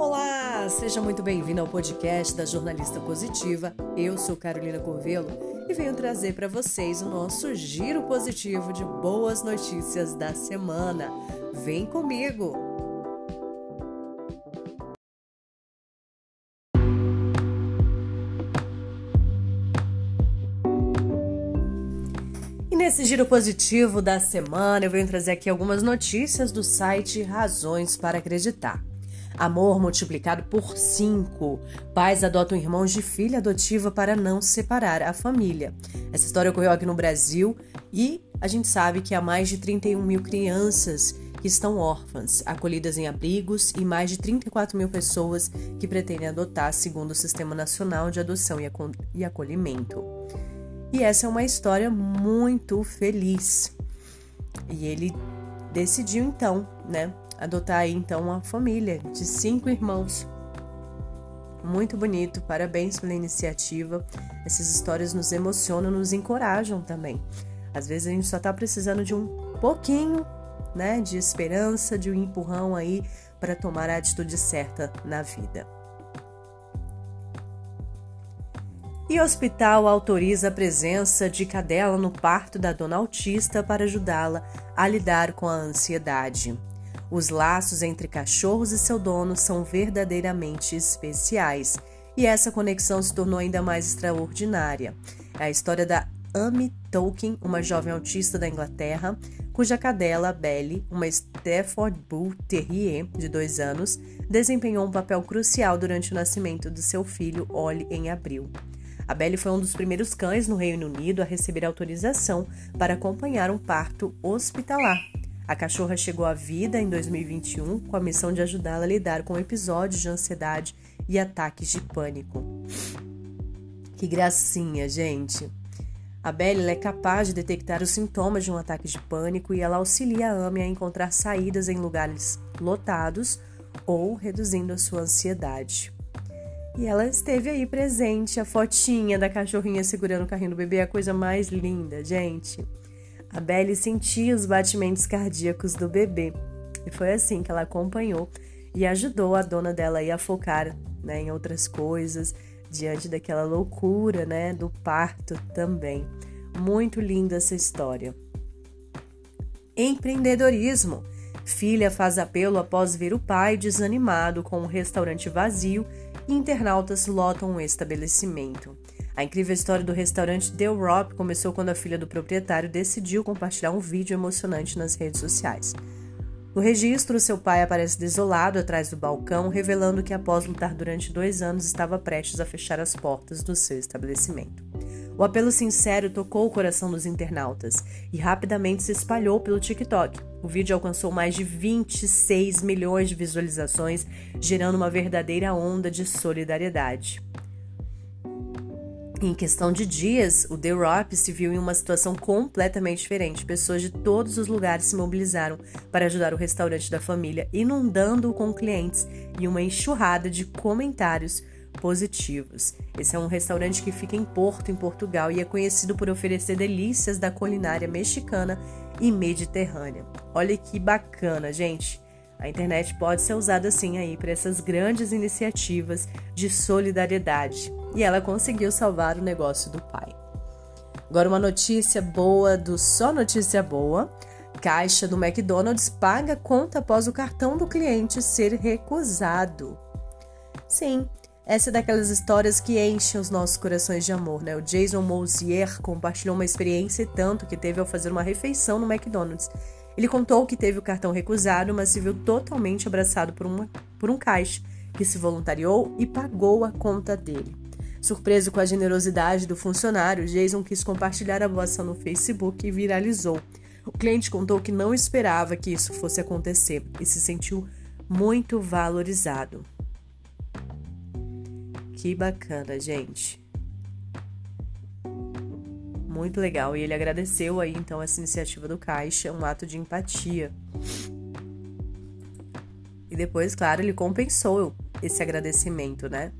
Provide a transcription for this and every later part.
Olá, seja muito bem-vindo ao podcast da Jornalista Positiva. Eu sou Carolina Corvelo e venho trazer para vocês o nosso giro positivo de boas notícias da semana. Vem comigo! E nesse giro positivo da semana, eu venho trazer aqui algumas notícias do site Razões para Acreditar. Amor multiplicado por cinco. Pais adotam irmãos de filha adotiva para não separar a família. Essa história ocorreu aqui no Brasil e a gente sabe que há mais de 31 mil crianças que estão órfãs, acolhidas em abrigos e mais de 34 mil pessoas que pretendem adotar, segundo o Sistema Nacional de Adoção e Acolhimento. E essa é uma história muito feliz. E ele decidiu então, né, adotar então uma família de cinco irmãos. Muito bonito, parabéns pela iniciativa. Essas histórias nos emocionam, nos encorajam também. Às vezes a gente só está precisando de um pouquinho, né, de esperança, de um empurrão aí para tomar a atitude certa na vida. E hospital autoriza a presença de cadela no parto da dona autista para ajudá-la a lidar com a ansiedade. Os laços entre cachorros e seu dono são verdadeiramente especiais, e essa conexão se tornou ainda mais extraordinária. É a história da Amy Tolkien, uma jovem autista da Inglaterra, cuja cadela, Belly, uma Stafford Bull Terrier de dois anos, desempenhou um papel crucial durante o nascimento do seu filho, Ollie, em abril. A Belle foi um dos primeiros cães no Reino Unido a receber autorização para acompanhar um parto hospitalar. A cachorra chegou à vida em 2021 com a missão de ajudá-la a lidar com episódios de ansiedade e ataques de pânico. Que gracinha, gente! A Belle é capaz de detectar os sintomas de um ataque de pânico e ela auxilia a Amy a encontrar saídas em lugares lotados ou reduzindo a sua ansiedade. E ela esteve aí presente, a fotinha da cachorrinha segurando o carrinho do bebê, a coisa mais linda, gente. A Belle sentia os batimentos cardíacos do bebê. E foi assim que ela acompanhou e ajudou a dona dela a focar né, em outras coisas, diante daquela loucura né, do parto também. Muito linda essa história. Empreendedorismo. Filha faz apelo após ver o pai desanimado com um restaurante vazio internautas lotam o estabelecimento. A incrível história do restaurante The Rock começou quando a filha do proprietário decidiu compartilhar um vídeo emocionante nas redes sociais. No registro, seu pai aparece desolado atrás do balcão, revelando que após lutar durante dois anos estava prestes a fechar as portas do seu estabelecimento. O apelo sincero tocou o coração dos internautas e rapidamente se espalhou pelo TikTok. O vídeo alcançou mais de 26 milhões de visualizações, gerando uma verdadeira onda de solidariedade. Em questão de dias, o The Rock se viu em uma situação completamente diferente. Pessoas de todos os lugares se mobilizaram para ajudar o restaurante da família, inundando-o com clientes e uma enxurrada de comentários positivos. Esse é um restaurante que fica em Porto, em Portugal, e é conhecido por oferecer delícias da culinária mexicana e mediterrânea. Olha que bacana, gente! A internet pode ser usada assim aí para essas grandes iniciativas de solidariedade. E ela conseguiu salvar o negócio do pai. Agora uma notícia boa do Só Notícia Boa. Caixa do McDonald's paga conta após o cartão do cliente ser recusado. Sim, essa é daquelas histórias que enchem os nossos corações de amor, né? O Jason Mosier compartilhou uma experiência e tanto que teve ao fazer uma refeição no McDonald's. Ele contou que teve o cartão recusado, mas se viu totalmente abraçado por, uma, por um caixa que se voluntariou e pagou a conta dele. Surpreso com a generosidade do funcionário, Jason quis compartilhar a voação no Facebook e viralizou. O cliente contou que não esperava que isso fosse acontecer e se sentiu muito valorizado. Que bacana, gente. Muito legal. E ele agradeceu aí então essa iniciativa do Caixa, um ato de empatia. E depois, claro, ele compensou esse agradecimento, né?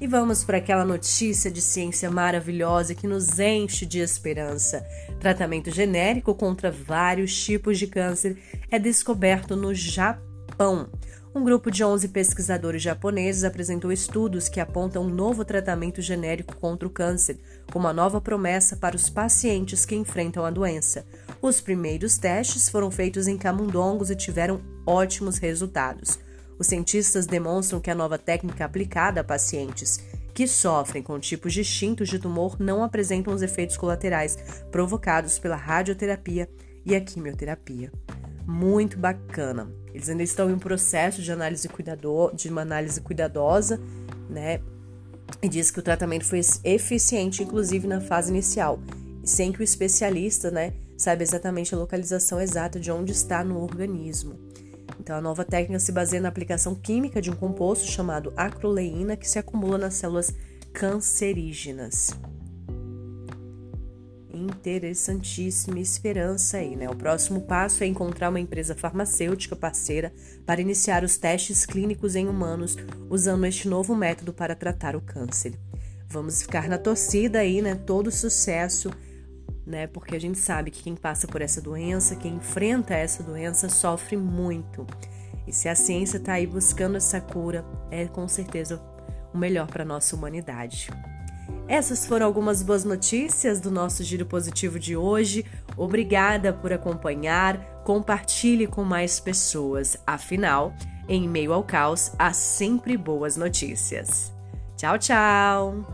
E vamos para aquela notícia de ciência maravilhosa que nos enche de esperança. Tratamento genérico contra vários tipos de câncer é descoberto no Japão. Um grupo de 11 pesquisadores japoneses apresentou estudos que apontam um novo tratamento genérico contra o câncer, com uma nova promessa para os pacientes que enfrentam a doença. Os primeiros testes foram feitos em camundongos e tiveram ótimos resultados. Os cientistas demonstram que a nova técnica aplicada a pacientes que sofrem com tipos distintos de tumor não apresentam os efeitos colaterais provocados pela radioterapia e a quimioterapia. Muito bacana. Eles ainda estão em um processo de análise cuidador, de uma análise cuidadosa, né? E diz que o tratamento foi eficiente, inclusive na fase inicial, sem que o especialista, né, saiba exatamente a localização exata de onde está no organismo. Então, a nova técnica se baseia na aplicação química de um composto chamado acroleína que se acumula nas células cancerígenas. Interessantíssima esperança aí, né? O próximo passo é encontrar uma empresa farmacêutica parceira para iniciar os testes clínicos em humanos usando este novo método para tratar o câncer. Vamos ficar na torcida aí, né? Todo sucesso né? Porque a gente sabe que quem passa por essa doença, quem enfrenta essa doença, sofre muito. E se a ciência está aí buscando essa cura, é com certeza o melhor para a nossa humanidade. Essas foram algumas boas notícias do nosso Giro Positivo de hoje. Obrigada por acompanhar. Compartilhe com mais pessoas. Afinal, em meio ao caos, há sempre boas notícias. Tchau, tchau!